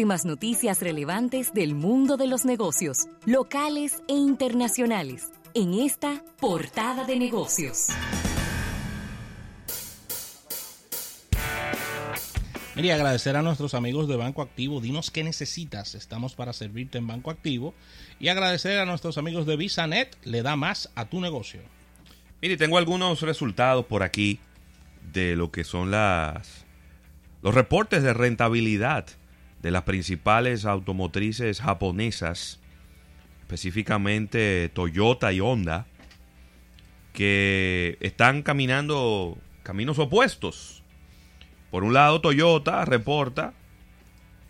últimas noticias relevantes del mundo de los negocios, locales e internacionales, en esta portada de negocios. Mire, agradecer a nuestros amigos de Banco Activo. Dinos qué necesitas. Estamos para servirte en Banco Activo. Y agradecer a nuestros amigos de VisaNet. Le da más a tu negocio. Mire, tengo algunos resultados por aquí de lo que son las los reportes de rentabilidad de las principales automotrices japonesas, específicamente Toyota y Honda, que están caminando caminos opuestos. Por un lado, Toyota reporta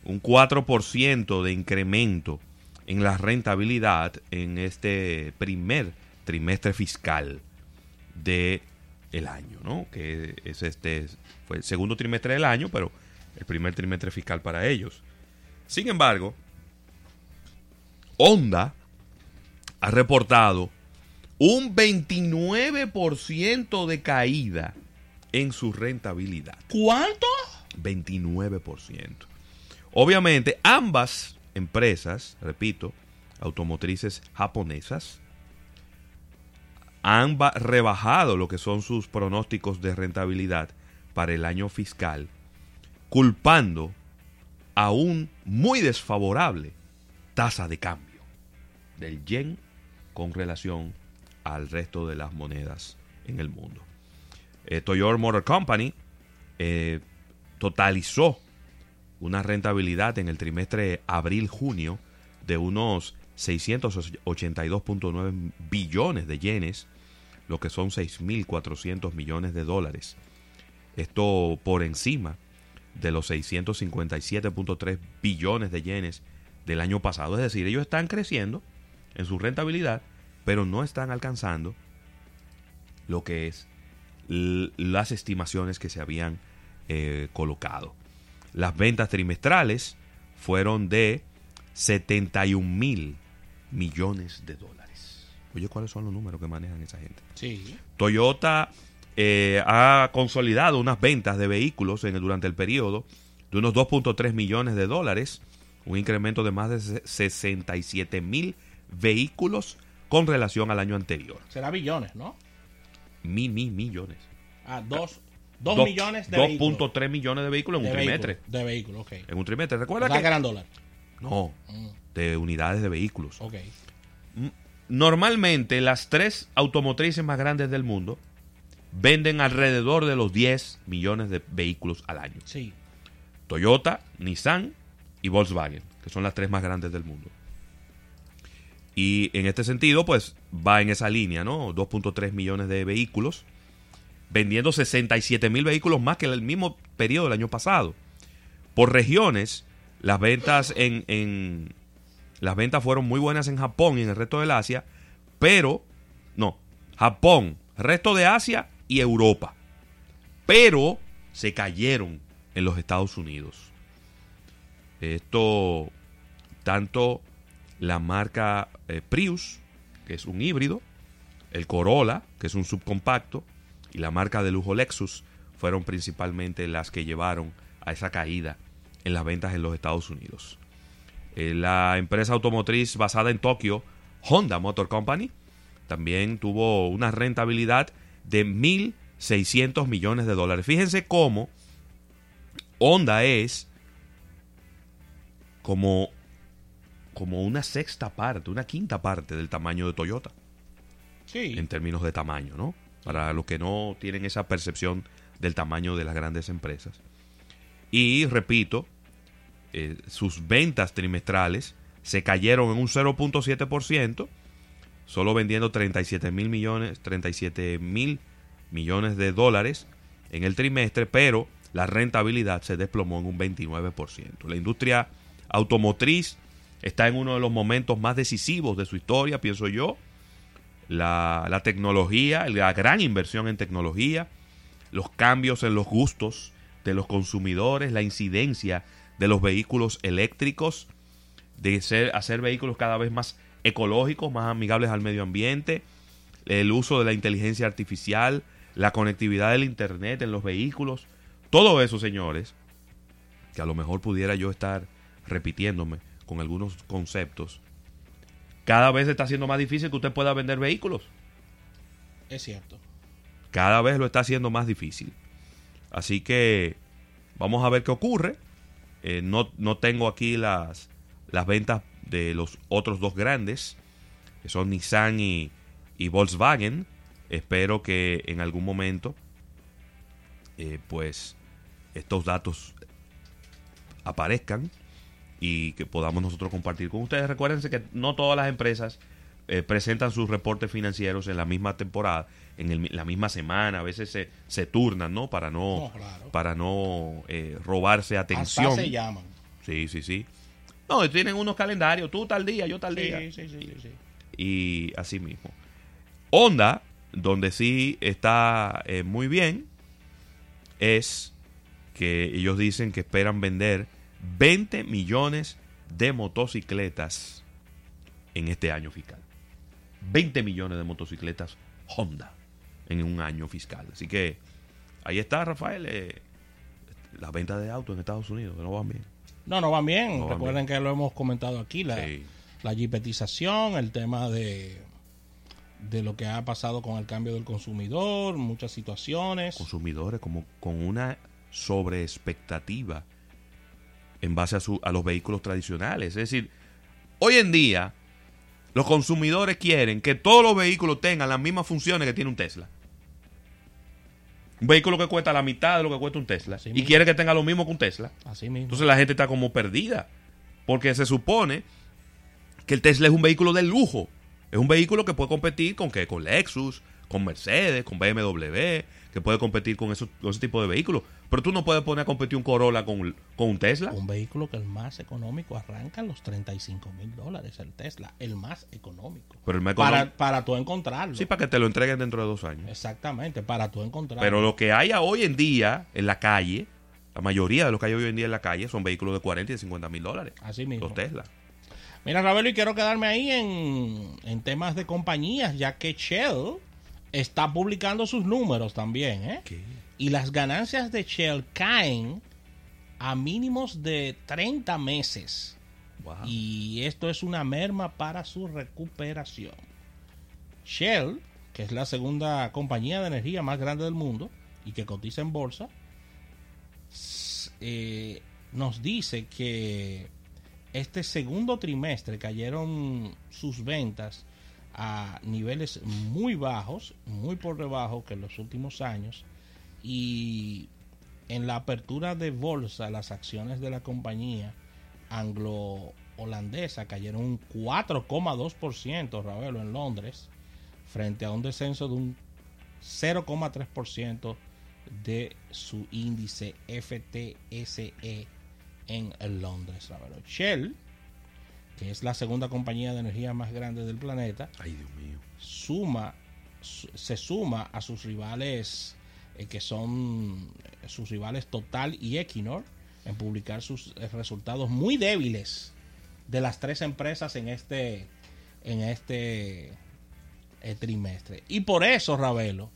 un 4% de incremento en la rentabilidad en este primer trimestre fiscal de año, ¿no? Que es este fue el segundo trimestre del año, pero el primer trimestre fiscal para ellos. Sin embargo, Honda ha reportado un 29% de caída en su rentabilidad. ¿Cuánto? 29%. Obviamente, ambas empresas, repito, automotrices japonesas, han rebajado lo que son sus pronósticos de rentabilidad para el año fiscal, culpando a un muy desfavorable tasa de cambio del yen con relación al resto de las monedas en el mundo. Eh, Toyota Motor Company eh, totalizó una rentabilidad en el trimestre abril-junio de unos 682.9 billones de yenes, lo que son 6.400 millones de dólares. Esto por encima de los 657.3 billones de yenes del año pasado. Es decir, ellos están creciendo en su rentabilidad, pero no están alcanzando lo que es las estimaciones que se habían eh, colocado. Las ventas trimestrales fueron de 71 mil millones de dólares. Oye, ¿cuáles son los números que manejan esa gente? Sí. Toyota eh, ha consolidado unas ventas de vehículos en durante el periodo de unos 2.3 millones de dólares, un incremento de más de 67 mil vehículos con relación al año anterior. Será billones, ¿no? Mi, mi, millones. Ah, dos, dos, millones de 2.3 millones de vehículos en un trimestre. de vehículos, ok. En un trimestre. Recuerda que... ganan dólares. No, mm. de unidades de vehículos. Ok. Normalmente las tres automotrices más grandes del mundo venden alrededor de los 10 millones de vehículos al año. Sí. Toyota, Nissan y Volkswagen, que son las tres más grandes del mundo. Y en este sentido, pues va en esa línea, ¿no? 2.3 millones de vehículos, vendiendo 67 mil vehículos más que el mismo periodo del año pasado. Por regiones, las ventas en, en, las ventas fueron muy buenas en Japón y en el resto del Asia, pero no, Japón, resto de Asia y Europa. Pero se cayeron en los Estados Unidos. Esto tanto la marca eh, Prius, que es un híbrido, el Corolla, que es un subcompacto, y la marca de lujo Lexus fueron principalmente las que llevaron a esa caída en las ventas en los Estados Unidos. Eh, la empresa automotriz basada en Tokio, Honda Motor Company, también tuvo una rentabilidad de 1.600 millones de dólares. Fíjense cómo Honda es como, como una sexta parte, una quinta parte del tamaño de Toyota. Sí. En términos de tamaño, ¿no? Para los que no tienen esa percepción del tamaño de las grandes empresas. Y repito, eh, sus ventas trimestrales se cayeron en un 0.7%, solo vendiendo 37 mil millones, 37 mil millones de dólares en el trimestre, pero la rentabilidad se desplomó en un 29%. La industria automotriz está en uno de los momentos más decisivos de su historia, pienso yo. La, la tecnología, la gran inversión en tecnología, los cambios en los gustos de los consumidores, la incidencia de los vehículos eléctricos, de ser, hacer vehículos cada vez más ecológicos, más amigables al medio ambiente, el uso de la inteligencia artificial, la conectividad del Internet en los vehículos, todo eso, señores, que a lo mejor pudiera yo estar repitiéndome con algunos conceptos, cada vez está siendo más difícil que usted pueda vender vehículos. Es cierto. Cada vez lo está haciendo más difícil. Así que vamos a ver qué ocurre. Eh, no, no tengo aquí las, las ventas de los otros dos grandes, que son Nissan y, y Volkswagen. Espero que en algún momento, eh, pues, estos datos aparezcan y que podamos nosotros compartir con ustedes. Recuérdense que no todas las empresas eh, presentan sus reportes financieros en la misma temporada, en el- la misma semana, a veces se, se turnan, ¿no? Para no, No, claro. para no eh, robarse atención. Hasta se llaman. Sí, sí, sí. No, tienen unos calendarios, tú tal día, yo tal Sí, día. sí, sí, sí, sí. Y así mismo. Honda, donde sí está eh, muy bien, es que ellos dicen que esperan vender 20 millones de motocicletas en este año fiscal. 20 millones de motocicletas Honda en un año fiscal. Así que ahí está, Rafael. eh, las ventas de autos en Estados Unidos, que no van bien. No, no van bien. No van Recuerden que lo hemos comentado aquí, la, Sí. la jipetización, el tema de, de lo que ha pasado con el cambio del consumidor, muchas situaciones. consumidores como con una sobreexpectativa en base a, su, a los vehículos tradicionales. Es decir, hoy en día los consumidores quieren que todos los vehículos tengan las mismas funciones que tiene un Tesla. Un vehículo que cuesta la mitad de lo que cuesta un Tesla Así y mismo. quiere que tenga lo mismo que un Tesla. Así mismo. Entonces la gente está como perdida. Porque se supone que el Tesla es un vehículo de lujo. Es un vehículo que puede competir con qué? Con Lexus, con Mercedes, con BMW, que puede competir con, esos, con ese tipo de vehículos. Pero tú no puedes poner a competir un Corolla con, con un Tesla. un vehículo que el más económico arranca los 35 mil dólares, el Tesla, el más económico. Pero el más Para, económico- para tú encontrarlo. Sí, para que te lo entreguen dentro de dos años. Exactamente, para tú encontrarlo. Pero lo que hay hoy en día en la calle, la mayoría de lo que hay hoy en día en la calle son vehículos de 40 y de 50 mil dólares. Así mismo. Los Tesla. Mira, Ravelo, y quiero quedarme ahí en, en temas de compañías, ya que Shell está publicando sus números también, ¿eh? Y las ganancias de Shell caen a mínimos de 30 meses. Wow. Y esto es una merma para su recuperación. Shell, que es la segunda compañía de energía más grande del mundo y que cotiza en bolsa, eh, nos dice que este segundo trimestre cayeron sus ventas a niveles muy bajos, muy por debajo que en los últimos años. Y en la apertura de bolsa, las acciones de la compañía anglo-holandesa cayeron un 4,2%, Ravelo, en Londres, frente a un descenso de un 0,3% de su índice FTSE en Londres, Ravelo. Shell, que es la segunda compañía de energía más grande del planeta, Ay, Dios mío. suma su- se suma a sus rivales eh, que son eh, sus rivales Total y Equinor en publicar sus eh, resultados muy débiles de las tres empresas en este en este eh, trimestre y por eso Ravelo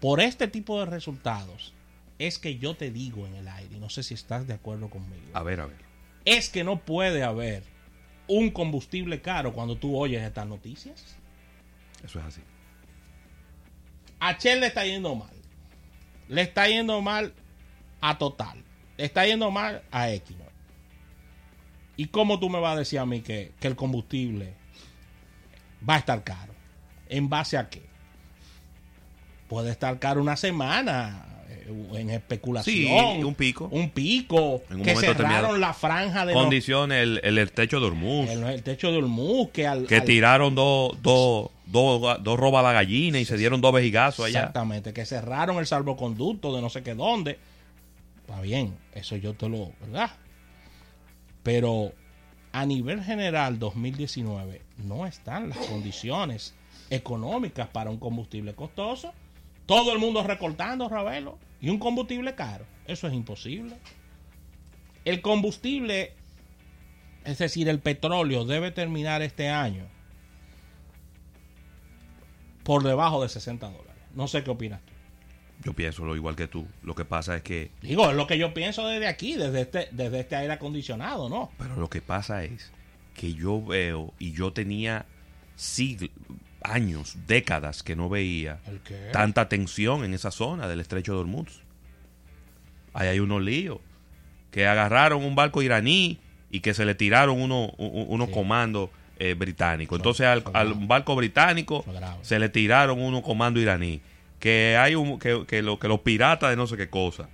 por este tipo de resultados es que yo te digo en el aire y no sé si estás de acuerdo conmigo A ver, a ver. es que no puede haber un combustible caro cuando tú oyes estas noticias Eso es así. a Shell le está yendo mal. Le está yendo mal a Total. Le está yendo mal a Equinor. ¿Y cómo tú me vas a decir a mí que, que el combustible va a estar caro? ¿En base a qué? Puede estar caro una semana en especulación. Sí, un pico. Un pico. En un que cerraron la franja de los- Condiciones, el, el, el techo de Hormuz. el, el techo de Hormuz. Que, al, que al- tiraron dos dos dos dos robas la gallina y se dieron dos vejigazos allá. Exactamente, que cerraron el salvoconducto de no sé qué dónde. Está bien, eso yo te lo, ¿verdad? Pero a nivel general 2019 no están las condiciones económicas para un combustible costoso. Todo el mundo recortando, Ravelo, y un combustible caro. Eso es imposible. El combustible, es decir, el petróleo debe terminar este año por debajo de 60 dólares. No sé qué opinas tú. Yo pienso lo igual que tú. Lo que pasa es que... Digo, es lo que yo pienso desde aquí, desde este, desde este aire acondicionado, ¿no? Pero lo que pasa es que yo veo y yo tenía siglos, años, décadas que no veía tanta tensión en esa zona del estrecho de Hormuz. Ahí hay unos líos. Que agarraron un barco iraní y que se le tiraron uno- unos Sí. comandos eh, británicos. Entonces al, al barco británico se le tiraron unos comandos iraní. Que hay un, que, que, lo- que los piratas de no sé qué cosa.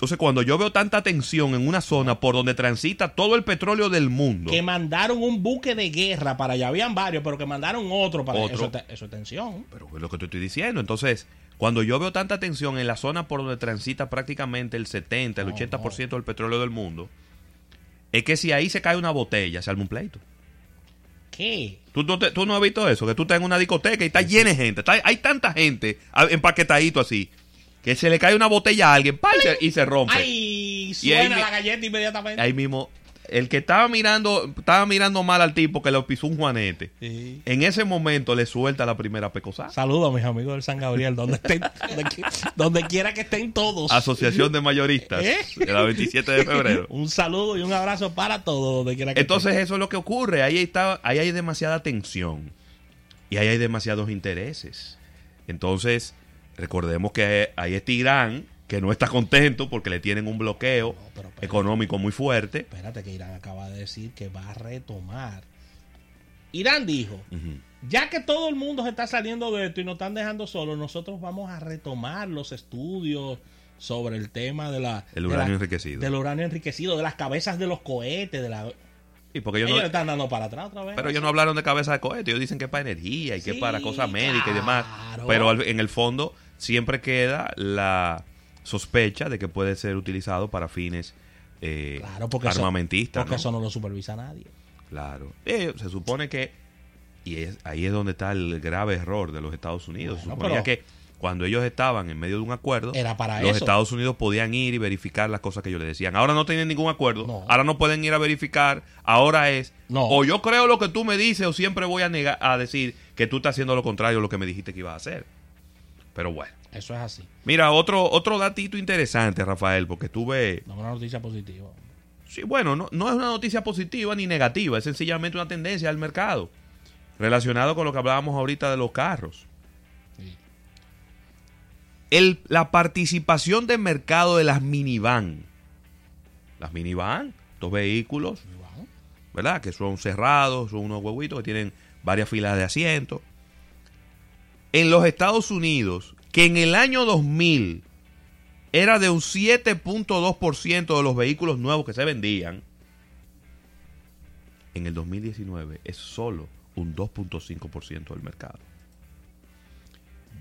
Entonces cuando yo veo tanta tensión en una zona por donde transita todo el petróleo del mundo. Que mandaron un buque de guerra para allá. Habían varios, pero que mandaron otro para Otro. Eso, eso es tensión. Pero es lo que te estoy diciendo. Entonces, cuando yo veo tanta tensión en la zona por donde transita prácticamente el 70, el No, 80% del petróleo del mundo, es que si ahí se cae una botella, se arma un pleito. ¿Qué? ¿Tú, no te- tú no has visto eso, que tú estás en una discoteca y está llena de gente. está- hay tanta gente empaquetadito así, que se le cae una botella a alguien y se- rompe. ¡Ay! Ahí Suena la galleta inmediatamente. Ahí mismo, el que estaba mirando, estaba mirando mal al tipo que le pisó un juanete. Sí. En ese momento le suelta la primera pecosada. Saludos a mis amigos del San Gabriel, donde estén, donde quiera que estén todos. Asociación de Mayoristas, ¿Eh? de la 27 de febrero. Un saludo y un abrazo para todos, donde quiera que Entonces eso es lo que ocurre. Ahí, está, ahí hay demasiada tensión y ahí hay demasiados intereses. Entonces, recordemos que ahí está Irán, que no está contento porque le tienen un bloqueo No, pero espérate. económico muy fuerte. Espérate que Irán acaba de decir que va a retomar. Irán dijo, ya que todo el mundo se está saliendo de esto y nos están dejando solos, nosotros vamos a retomar los estudios sobre el tema de la... El de uranio la- enriquecido. Del uranio enriquecido, de las cabezas de los cohetes, de la... Sí, porque ellos Ellos no- le están dando para atrás otra vez. pero ellos no hablaron de cabeza de cohete. Ellos dicen que es para energía y que es para cosas médicas y demás. Pero en el fondo siempre queda la sospecha de que puede ser utilizado para fines eh, Claro, porque eso- armamentistas. Porque ¿no? eso no lo supervisa nadie. Claro. Eh, se supone que, y es, ahí es donde está el grave error de los Estados Unidos. se suponía que cuando ellos estaban en medio de un acuerdo, Era para los eso. Estados Unidos podían ir y verificar las cosas que ellos le decían. Ahora no tienen ningún acuerdo, No. ahora no pueden ir a verificar, ahora es, No. o yo creo lo que tú me dices o siempre voy a, negar, a decir que tú estás haciendo lo contrario a lo que me dijiste que ibas a hacer. Pero bueno. Eso es así. Mira, otro, otro datito interesante, Rafael, porque tuve... No es una noticia positiva. Sí, bueno, no, no es una noticia positiva ni negativa, es sencillamente una tendencia del mercado relacionado con lo que hablábamos ahorita de los carros. Sí. El- la participación de mercado de las minivan. Las minivan, estos vehículos. ¿verdad? Que son cerrados, son unos huevitos que tienen varias filas de asientos. En los Estados Unidos, que en el año 2000 era de un 7.2% de los vehículos nuevos que se vendían, en el 2019 es solo un 2.5% del mercado.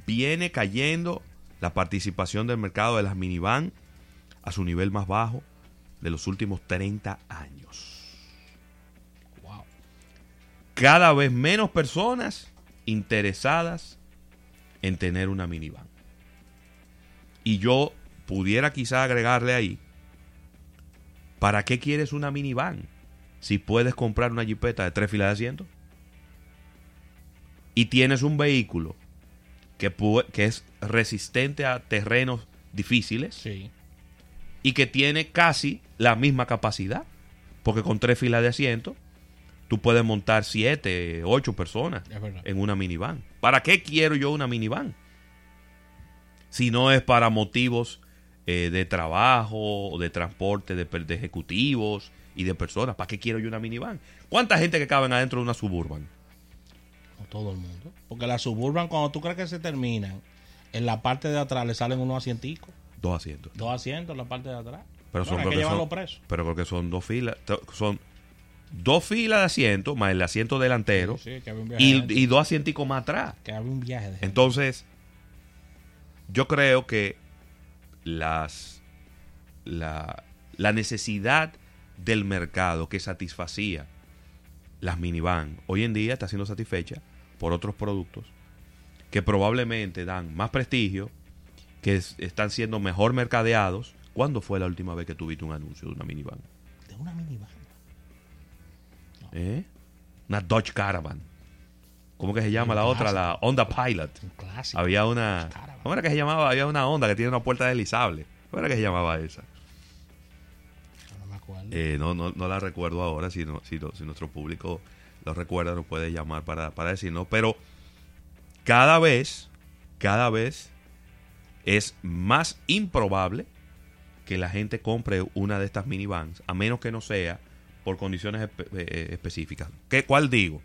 Viene cayendo la participación del mercado de las minivan a su nivel más bajo de los últimos 30 años cada vez menos personas interesadas en tener una minivan. Y yo pudiera quizá agregarle ahí, ¿para qué quieres una minivan si puedes comprar una jipeta de tres filas de asientos? Y tienes un vehículo que, que es resistente a terrenos difíciles Sí. y que tiene casi la misma capacidad. Porque con tres filas de asientos, tú puedes montar siete, ocho personas en una minivan. ¿Para qué quiero yo una minivan? Si no es para motivos eh, de trabajo de transporte de, ejecutivos y de personas. ¿Para qué quiero yo una minivan? ¿Cuánta gente que caben adentro de una suburban? No todo el mundo. Porque las suburban, cuando tú crees que se terminan, en la parte de atrás le salen unos asienticos. Dos asientos. Dos asientos en la parte de atrás. Pero son, Bueno, creo que que pero creo que son dos filas. Son dos filas de asientos más el asiento delantero Sí, sí, de y, y dos asienticos más atrás. Que un viaje de. Entonces, yo creo que las la, la necesidad del mercado que satisfacía las minivan hoy en día está siendo satisfecha por otros productos que probablemente dan más prestigio, que es- están siendo mejor mercadeados. ¿Cuándo fue la última vez que tuviste un anuncio de una minivan? De una minivan. ¿Eh? Una Dodge Caravan. ¿Cómo que se llama la otra? La Honda Pilot. Un clásico. Había una. ¿Cómo era que se llamaba? Había una Honda que tiene una puerta deslizable. ¿Cómo era que se llamaba esa? No me acuerdo. Eh, no, no, no la recuerdo ahora. Si, no- si, no- si nuestro público lo recuerda, nos puede llamar para, para decirnos. Pero cada vez, cada vez es más improbable que la gente compre una de estas minivans, a menos que no sea por condiciones espe- eh, específicas. ¿Qué, ¿Cuál digo?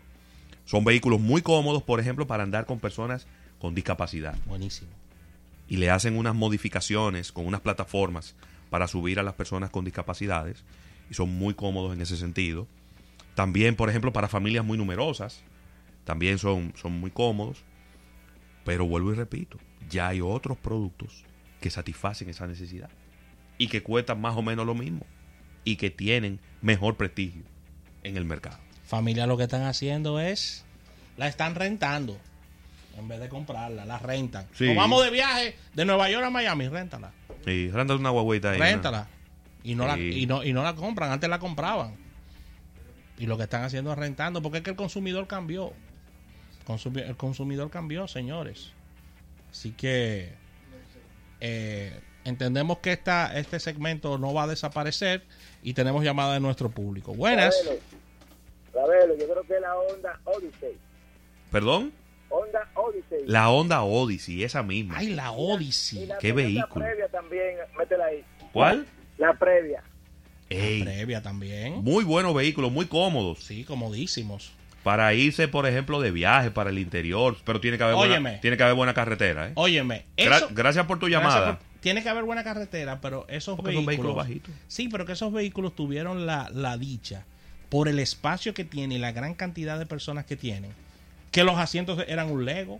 Son vehículos muy cómodos, por ejemplo, para andar con personas con discapacidad. Buenísimo. Y le hacen unas modificaciones con unas plataformas para subir a las personas con discapacidades. Y son muy cómodos en ese sentido. También, por ejemplo, para familias muy numerosas. También son, son muy cómodos. Pero vuelvo y repito, ya hay otros productos que satisfacen esa necesidad. Y que cuestan más o menos lo mismo. Y que tienen mejor prestigio en el mercado. Familia lo que están haciendo es la están rentando en vez de comprarla, la rentan. Sí. Vamos de viaje de Nueva York a Miami, réntala. Y réntale una guaguita ahí. ¿no? Réntala. Y no, la, Sí. y, no, y no la compran, antes la compraban. Y lo que están haciendo es rentando, porque es que el consumidor cambió. El consumidor cambió, señores. Así que eh, entendemos que esta, este segmento no va a desaparecer y tenemos llamada de nuestro público. Buenas. Ravelo, Ravelo, yo creo que la Honda Odyssey. ¿Perdón? Honda Odyssey. La Honda Odyssey, esa misma. Ay, la Y Odyssey. la qué vehículo. previa también, métela ahí. ¿Cuál? La previa. Ey, Previa también. muy buenos vehículos, muy cómodos. Sí, comodísimos. Para irse, por ejemplo, de viaje para el interior. Pero tiene que haber, Óyeme. buena, tiene que haber buena carretera. ¿eh? Óyeme, Gra- eso, gracias por tu llamada. Tiene que haber buena carretera, pero esos Porque son vehículos, bajitos. Sí, pero que esos vehículos tuvieron la, la dicha por el espacio que tiene y la gran cantidad de personas que tienen, que los asientos eran un Lego.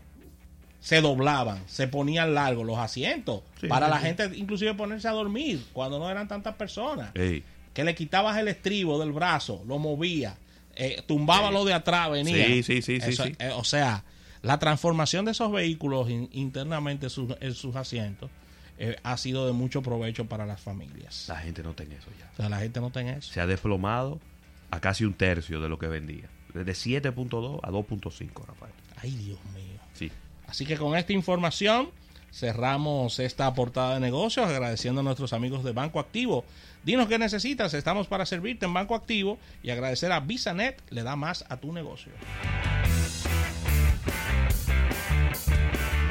Se doblaban, se ponían largos los asientos Sí, para sí, la gente inclusive ponerse a dormir cuando no eran tantas personas. Ey, que le quitabas el estribo del brazo, lo movía, eh, tumbaba lo de atrás, venía. Sí, sí, sí, sí, Eso, sí. eh, o sea, la transformación de esos vehículos in- internamente en sus, en sus asientos eh, ha sido de mucho provecho para las familias. la gente no tiene eso ya. O sea, la gente no tiene eso. Se ha desplomado a casi un tercio de lo que vendía. Desde 7.2 a 2.5, Rafael. Ay, Dios mío. Sí. Así que con esta información cerramos esta portada de negocios agradeciendo a nuestros amigos de Banco Activo. Dinos qué necesitas, estamos para servirte en Banco Activo y agradecer a VisaNet le da más a tu negocio.